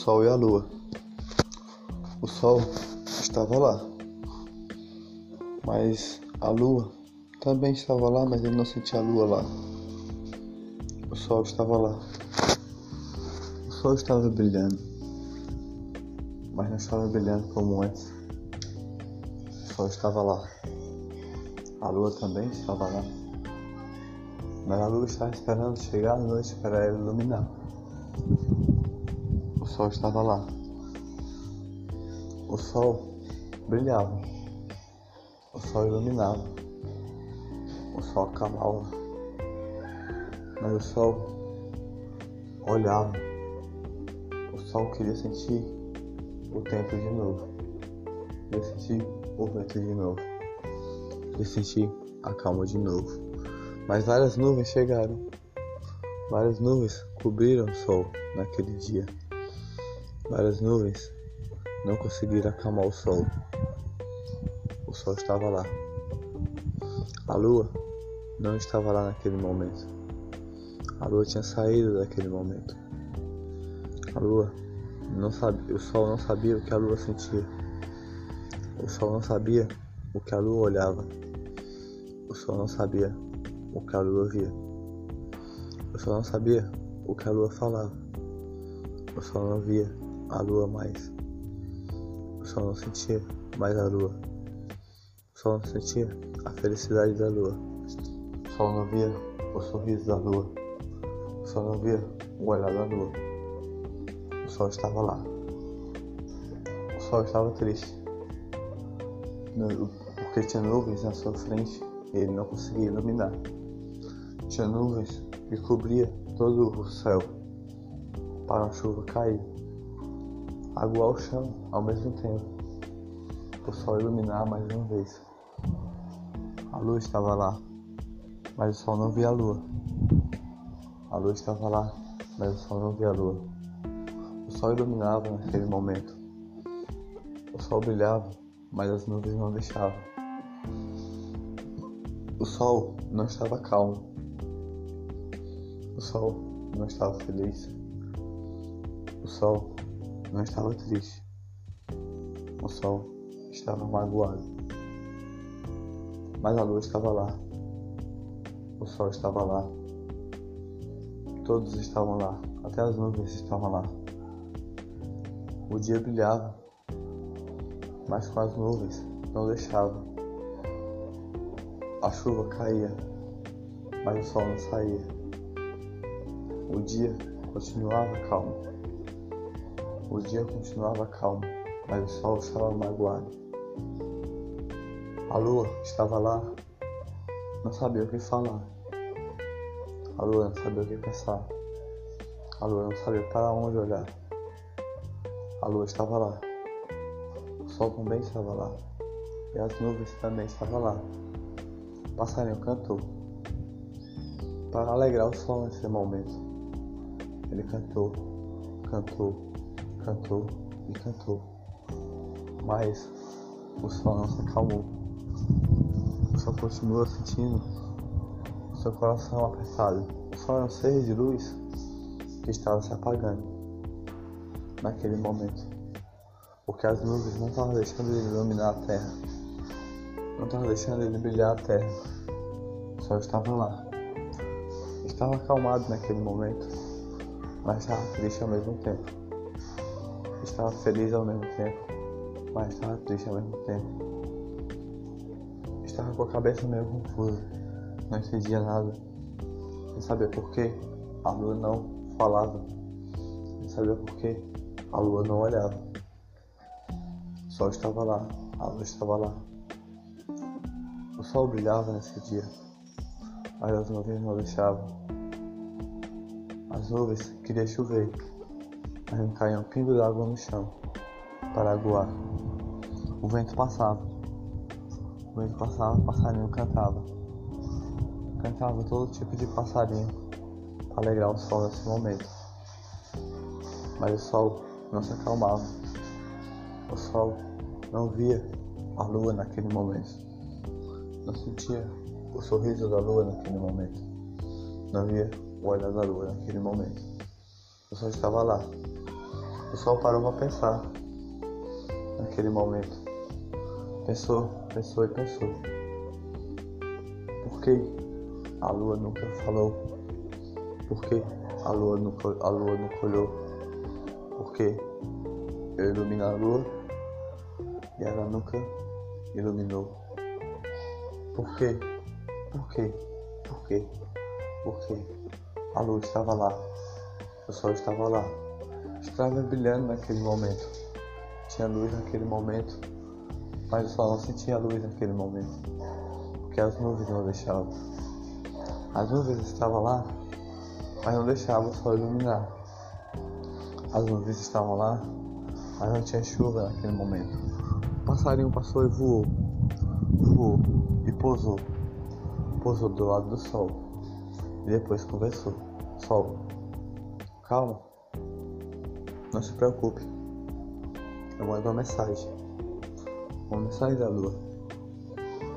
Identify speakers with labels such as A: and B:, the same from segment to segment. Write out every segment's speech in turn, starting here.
A: Sol e a Lua. O Sol estava lá, mas a Lua também estava lá, mas ele não sentia a Lua lá. O Sol estava lá. O Sol estava brilhando, mas não estava brilhando como antes. O Sol estava lá. A Lua também estava lá. Mas a Lua estava esperando chegar a noite para ela iluminar. Sol estava lá. O Sol brilhava. O Sol iluminava. O Sol acalmava. Mas o Sol olhava. O Sol queria sentir o tempo de novo. Queria sentir o vento de novo. Queria sentir a calma de novo. Mas várias nuvens chegaram. Várias nuvens cobriram o sol naquele dia. Várias nuvens não conseguiram acalmar o sol. O sol estava lá. A lua não estava lá naquele momento. A lua tinha saído daquele momento. A lua não sabia, o sol não sabia o que a lua sentia. O sol não sabia o que a lua olhava. O sol não sabia o que a lua via. Eu só não sabia o que a lua falava. Eu só não via a lua mais. Eu só não sentia mais a lua. Eu só não sentia a felicidade da lua. Eu só não via o sorriso da lua. Eu só não via o olhar da lua. O sol estava lá. O sol estava triste. Porque tinha nuvens na sua frente e ele não conseguia iluminar. Tinha nuvens que cobria todo o céu para a chuva cair, aguar o chão ao mesmo tempo, o sol iluminar mais uma vez. A lua estava lá, mas o sol não via a lua. A lua estava lá, mas o sol não via a lua. O sol iluminava naquele momento. O sol brilhava, mas as nuvens não deixavam. O sol não estava calmo. O sol não estava feliz. O sol não estava triste. O sol estava magoado. Mas a lua estava lá. O sol estava lá. Todos estavam lá. Até as nuvens estavam lá. O dia brilhava, mas com as nuvens não deixava. A chuva caía, mas o sol não saía. O dia continuava calmo. O dia continuava calmo, mas o sol estava magoado. A lua estava lá, não sabia o que falar. A lua não sabia o que pensar. A lua não sabia para onde olhar. A lua estava lá. O sol também estava lá. E as nuvens também estavam lá. O passarinho cantou. Para alegrar o sol nesse momento. Ele cantou, cantou, cantou e cantou. Mas o sol não se acalmou. O sol continua sentindo seu coração apertado. O sol é um ser de luz que estava se apagando naquele momento. Porque as nuvens não estavam deixando ele iluminar a terra. Não estavam deixando ele brilhar a terra. O sol estava lá. Estava acalmado naquele momento, mas estava triste ao mesmo tempo. Estava feliz ao mesmo tempo, mas estava triste ao mesmo tempo. Estava com a cabeça meio confusa, não entendia nada. Não sabia por que a lua não falava. Não sabia por que a lua não olhava. O sol estava lá, a lua estava lá. O sol brilhava nesse dia, mas as nuvens não deixavam. As nuvens queriam chover, caía um pingo d'água no chão para aguar. O vento passava. O vento passava, o passarinho cantava. Cantava todo tipo de passarinho para alegrar o sol nesse momento. Mas o sol não se acalmava. O sol não via a lua naquele momento. Não sentia o sorriso da lua naquele momento. Não via o olhar da lua naquele momento. O sol estava lá, O sol parou para pensar naquele momento. Pensou, pensou e pensou. Por que a lua nunca falou? Por que a lua nunca, a lua nunca olhou? Por que eu ilumino a lua e ela nunca iluminou? Por quê? Por quê? Por quê? Por quê? A lua estava lá, o sol estava lá, estava brilhando naquele momento. Tinha luz naquele momento, mas o sol não sentia luz naquele momento, porque as nuvens não deixavam. As nuvens estavam lá, mas não deixavam o sol iluminar. As nuvens estavam lá, mas não tinha chuva naquele momento. O passarinho passou e voou, voou e pousou. Pousou do lado do sol e depois conversou. Sol, calma, não se preocupe. Eu mando uma mensagem, uma mensagem da lua,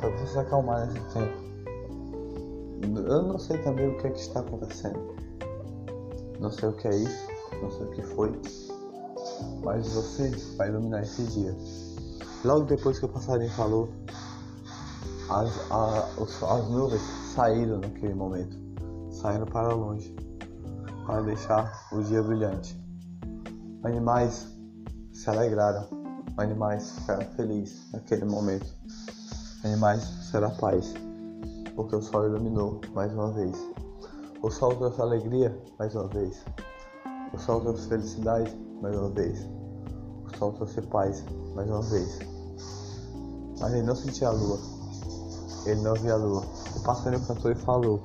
A: para você se acalmar nesse tempo. Eu não sei também o que é que está acontecendo. Não sei o que é isso, não sei o que foi, mas você vai iluminar esse dia. Logo depois que o passarinho falou, as, a, as nuvens saíram naquele momento, saíram para longe, para deixar o dia brilhante. Animais se alegraram, animais ficaram felizes naquele momento. Animais será paz, porque o sol iluminou mais uma vez. O sol trouxe alegria mais uma vez. O sol trouxe felicidade mais uma vez. O sol trouxe paz mais uma vez. Mas ele não sentia a lua ele não via a lua. O passarinho cantou e falou: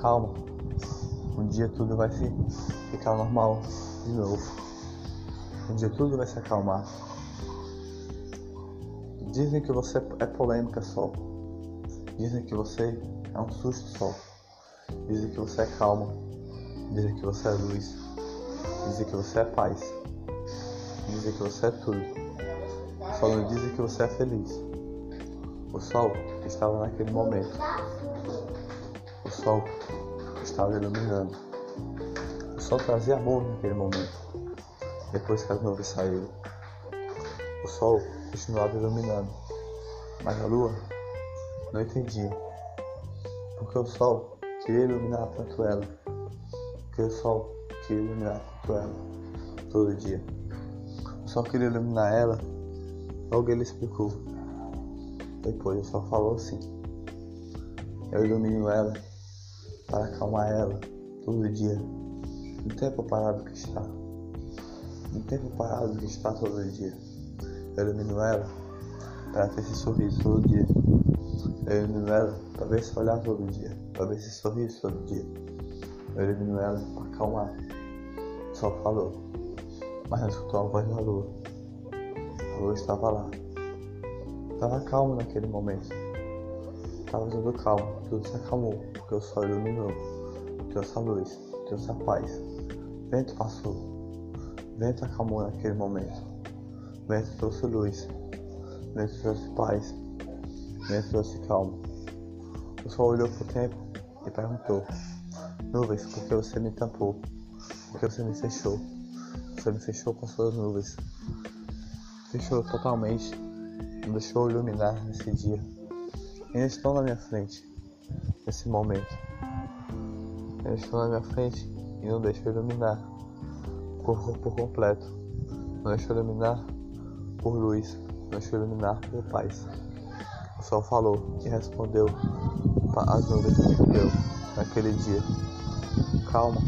A: Calma, um dia tudo vai se ficar normal de novo. Um dia tudo vai se acalmar. Dizem que você é polêmica só. Dizem que você é um susto só. Dizem que você é calma. Dizem que você é luz. Dizem que você é paz. Dizem que você é tudo. Só não dizem que você é feliz. O sol estava naquele momento. O sol estava iluminando. O sol trazia amor naquele momento. Depois que as nuvens saíram, o sol continuava iluminando. Mas a lua não entendia. Porque o sol queria iluminar tanto ela. Porque o sol queria iluminar tanto ela todo dia. O sol queria iluminar ela. Logo ele explicou depois ele só falou assim: Eu ilumino ela para acalmar ela todo dia, no tempo parado que está, no tempo parado que está todo dia. Eu ilumino ela para ter esse sorriso todo dia. Eu ilumino ela para ver se olhar todo dia, para ver esse sorriso todo dia. Eu ilumino ela para acalmar. Só falou, mas não escutou a voz da lua. A lua estava lá. Tava calmo naquele momento. Tava tudo calmo, tudo se acalmou, porque o sol iluminou, trouxe a luz, trouxe a paz. Vento passou, vento acalmou naquele momento. Vento trouxe luz, vento trouxe paz, vento trouxe calma. O sol olhou pro tempo e perguntou: Nuvens, por que você me tampou? Por que você me fechou? Você me fechou com suas nuvens. Fechou totalmente me deixou iluminar nesse dia. Eles estão na minha frente, nesse momento. Eles estão na minha frente e não deixam iluminar por, por completo. Não deixou iluminar por luz, não deixou iluminar por paz. O sol falou e respondeu, as nuvens respondeu naquele dia. Calma,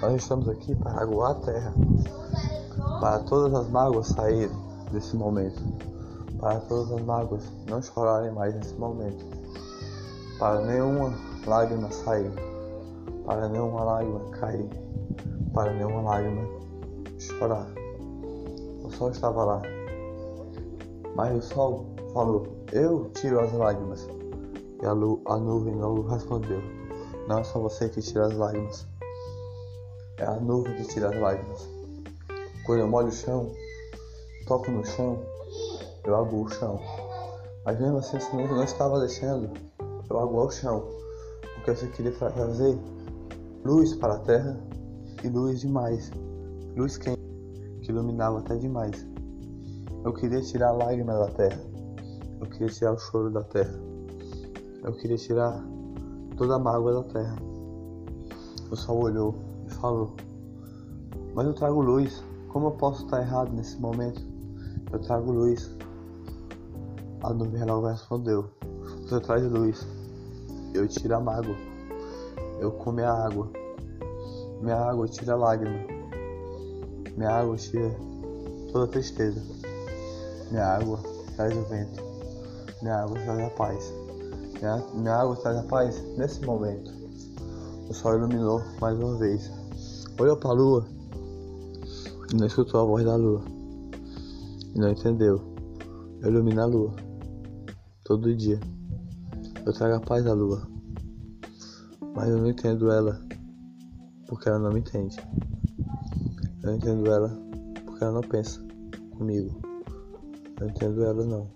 A: nós estamos aqui para aguar a terra, para todas as mágoas saírem desse momento para todas as mágoas não chorarem mais nesse momento, para nenhuma lágrima sair, para nenhuma lágrima cair, para nenhuma lágrima chorar. O sol estava lá, mas o sol falou: Eu tiro as lágrimas. E a, a nuvem não respondeu: Não é só você que tira as lágrimas, é a nuvem que tira as lágrimas. Quando eu molho o chão, toco no chão, eu aguo o chão. Mas mesmo assim, você não estava deixando eu aguar o chão, porque você queria trazer luz para a terra e luz demais, luz quente, que iluminava até demais. Eu queria tirar a lágrima da terra. Eu queria tirar o choro da terra. Eu queria tirar toda a mágoa da terra. O sol olhou e falou: Mas eu trago luz. Como eu posso estar errado nesse momento? Eu trago luz. A nuvem logo respondeu: Você traz luz. Eu tiro a mágoa. Eu como a água. Minha água tira a lágrima. Minha água tira toda a tristeza. Minha água traz o vento. Minha água traz a paz. Minha, minha água traz a paz nesse momento. O sol iluminou mais uma vez. Olhou para a lua e não escutou a voz da lua. E não entendeu. Eu ilumino a lua. Todo dia. Eu trago a paz à lua. Mas eu não entendo ela. Porque ela não me entende. Eu entendo ela porque ela não pensa comigo. Eu não entendo ela não.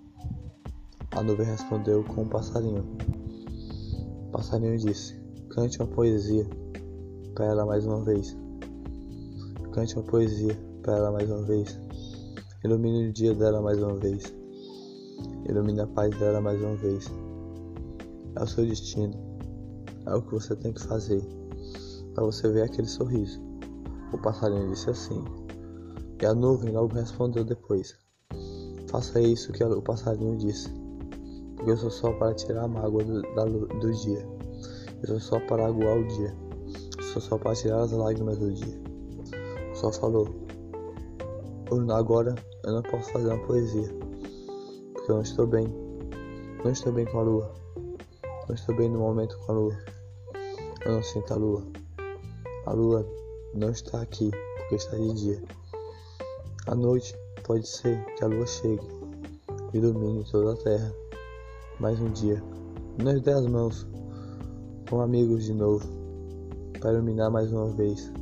A: A nuvem respondeu com um passarinho. O passarinho disse: Cante uma poesia para ela mais uma vez. Cante uma poesia para ela mais uma vez. Ilumine o dia dela mais uma vez. Ilumine a paz dela mais uma vez. É o seu destino. É o que você tem que fazer para você ver aquele sorriso. O passarinho disse assim. E a nuvem logo respondeu depois: Faça isso que o passarinho disse, porque eu sou só para tirar a mágoa do, da, do dia. Eu sou só para aguar o dia. Eu sou só para tirar as lágrimas do dia. O sol falou: Agora eu não posso fazer uma poesia, porque eu não estou bem. Não estou bem com a lua. Não estou bem no momento com a lua. Eu não sinto a lua. A lua não está aqui porque está de dia. À noite pode ser que a lua chegue, ilumine toda a terra. Mais um dia, nós dê as mãos com amigos de novo, para iluminar mais uma vez,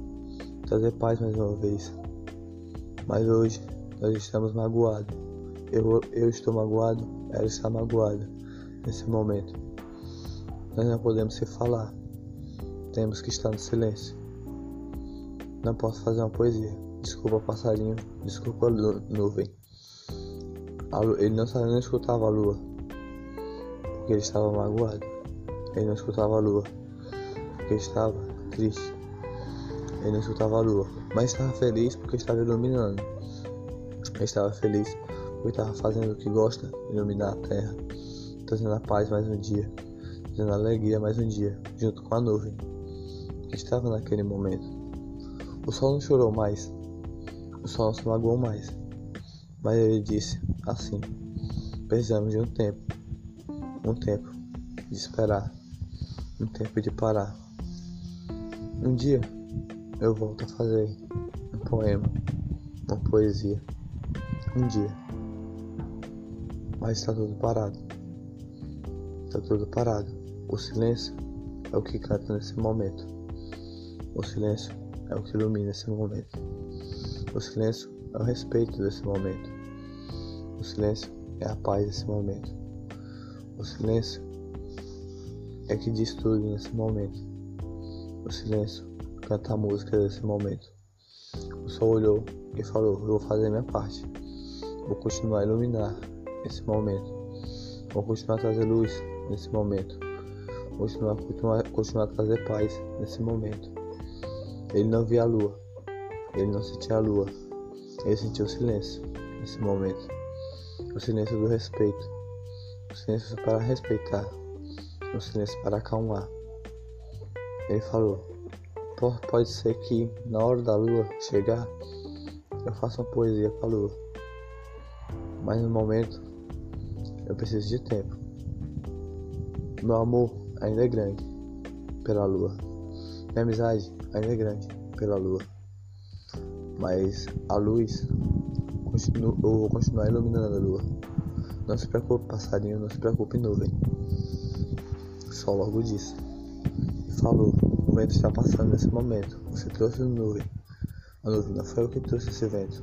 A: trazer paz mais uma vez. Mas hoje nós estamos magoados. Eu, eu estou magoado, ela está magoada nesse momento. Nós não podemos se falar, temos que estar no silêncio. Não posso fazer uma poesia. Desculpa, passarinho, desculpa, nuvem. Ele não, não escutava a lua, porque ele estava magoado. Ele não escutava a lua, porque estava triste. Ele não escutava a lua, mas estava feliz porque estava iluminando. Ele estava feliz porque estava fazendo o que gosta, iluminar a terra, trazendo a paz mais um dia, trazendo a alegria mais um dia, junto com a nuvem que estava naquele momento. O sol não chorou mais, o sol não se magoou mais, mas ele disse assim: precisamos de um tempo, um tempo de esperar um tempo de parar. Um dia eu volto a fazer um poema, uma poesia. Um dia. Mas está tudo parado. Está tudo parado. O silêncio é o que canta nesse momento. O silêncio é o que ilumina esse momento. O silêncio é o respeito desse momento. O silêncio é a paz desse momento. O silêncio é que diz tudo nesse momento. O silêncio canta a música desse momento. O sol olhou e falou: Eu vou fazer minha parte. Vou continuar a iluminar esse momento. Vou continuar a trazer luz nesse momento. Vou continuar, continuar, continuar a trazer paz nesse momento. Ele não via a lua. Ele não sentia a lua. Ele sentiu o silêncio nesse momento. O silêncio do respeito. O silêncio para respeitar no silêncio para acalmar. Ele falou: Pode ser que na hora da lua chegar, eu faça uma poesia para a lua. Mas no momento, eu preciso de tempo. Meu amor ainda é grande pela lua. Minha amizade ainda é grande pela lua. Mas a luz, eu vou continuar iluminando a lua. Não se preocupe, passarinho, não se preocupe, nuvem. Sol logo disse. Falou: O vento está passando nesse momento. Você trouxe nuvem. A nuvem não foi eu que trouxe esse vento.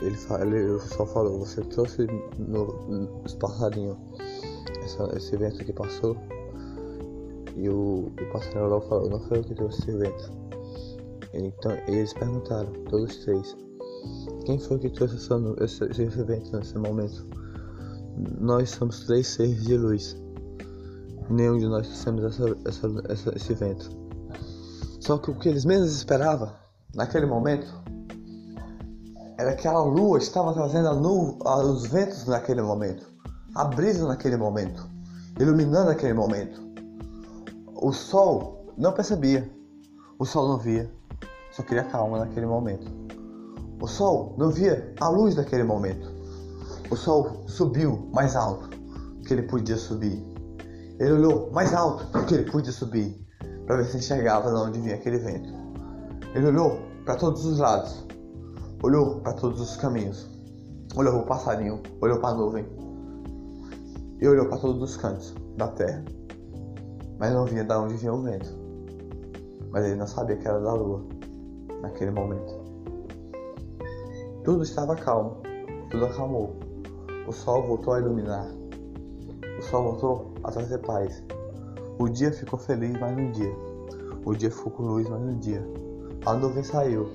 A: Ele, ele só falou: Você trouxe no, os passarinhos. Esse vento que passou. E o, o passarinho logo falou: Não foi eu que trouxe vento. Então eles perguntaram, todos três: Quem foi que trouxe esse, esse, esse evento nesse momento? Nós somos três seres de luz. Nenhum de nós trouxemos essa, essa, essa, esse evento. Só que o que eles menos esperavam naquele momento era que a lua estava trazendo a nu, os ventos naquele momento, a brisa naquele momento, iluminando aquele momento. O sol não percebia, o sol não via, só queria calma naquele momento. O sol não via a luz daquele momento. O sol subiu mais alto que ele podia subir. Ele olhou mais alto que ele podia subir para ver se enxergava de onde vinha aquele vento. Ele olhou para todos os lados, olhou para todos os caminhos, olhou para o passarinho, olhou para a nuvem e olhou para todos os cantos da terra, mas não via de onde vinha o vento. Mas ele não sabia que era da lua naquele momento. Tudo estava calmo, tudo acalmou. O sol voltou a iluminar. O sol voltou a trazer paz. O dia ficou feliz mais um dia. O dia ficou com luz mais um dia. A nuvem saiu.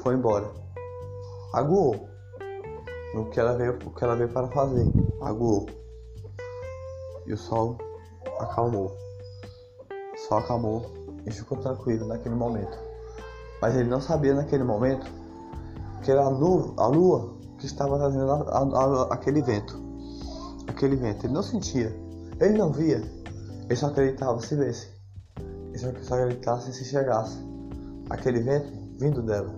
A: Foi embora. Aguou. O que ela veio, o que ela veio para fazer. Aguou. E o sol acalmou. Sol acalmou e ficou tranquilo naquele momento. Mas ele não sabia naquele momento que era a, lua, a lua que estava trazendo a, a, aquele vento. Aquele vento. Ele não sentia. Ele não via. Ele só acreditava se vesse. Ele só acreditava se chegasse. Aquele vento vindo dela.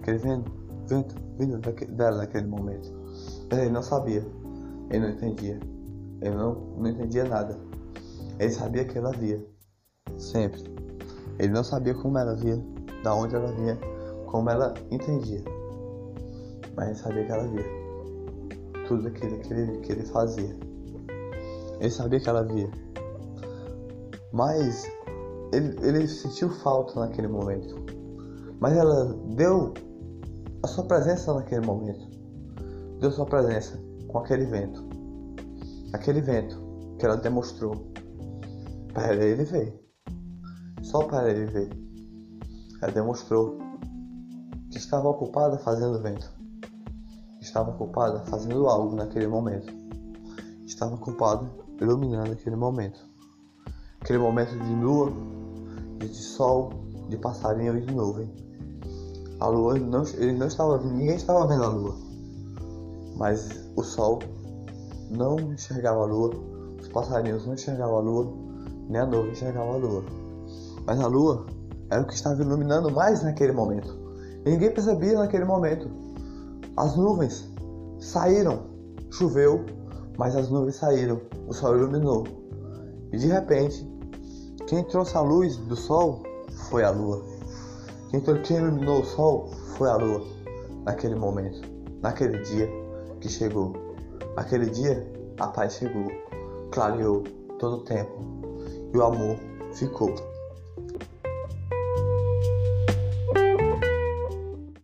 A: Aquele vento, vento vindo dela naquele momento. Mas ele não sabia. Ele não entendia. Ele não, não entendia nada. Ele sabia que ela via. Sempre. Ele não sabia como ela via, da onde ela vinha, como ela entendia. Mas sabia que ela via. Tudo aquilo que ele, que ele fazia. Ele sabia que ela via, mas ele, ele sentiu falta naquele momento. Mas ela deu a sua presença naquele momento, deu sua presença com aquele vento, aquele vento que ela demonstrou. Para ele ver, só para ele ver. Ela demonstrou que estava ocupada fazendo vento estava ocupada fazendo algo naquele momento. Estava ocupada iluminando aquele momento. Aquele momento de lua, de sol, de passarinho e de nuvem. A lua, não, ele não estava ninguém estava vendo a lua. Mas o sol não enxergava a lua, os passarinhos não enxergavam a lua, nem a nuvem enxergava a lua. Mas a lua era o que estava iluminando mais naquele momento. E ninguém percebia naquele momento. As nuvens saíram. Choveu, mas as nuvens saíram. O sol iluminou. E de repente, quem trouxe a luz do sol foi a lua. Quem, quem iluminou o sol foi a lua. Naquele momento, naquele dia que chegou. Naquele dia, a paz chegou, clareou todo o tempo. E o amor ficou.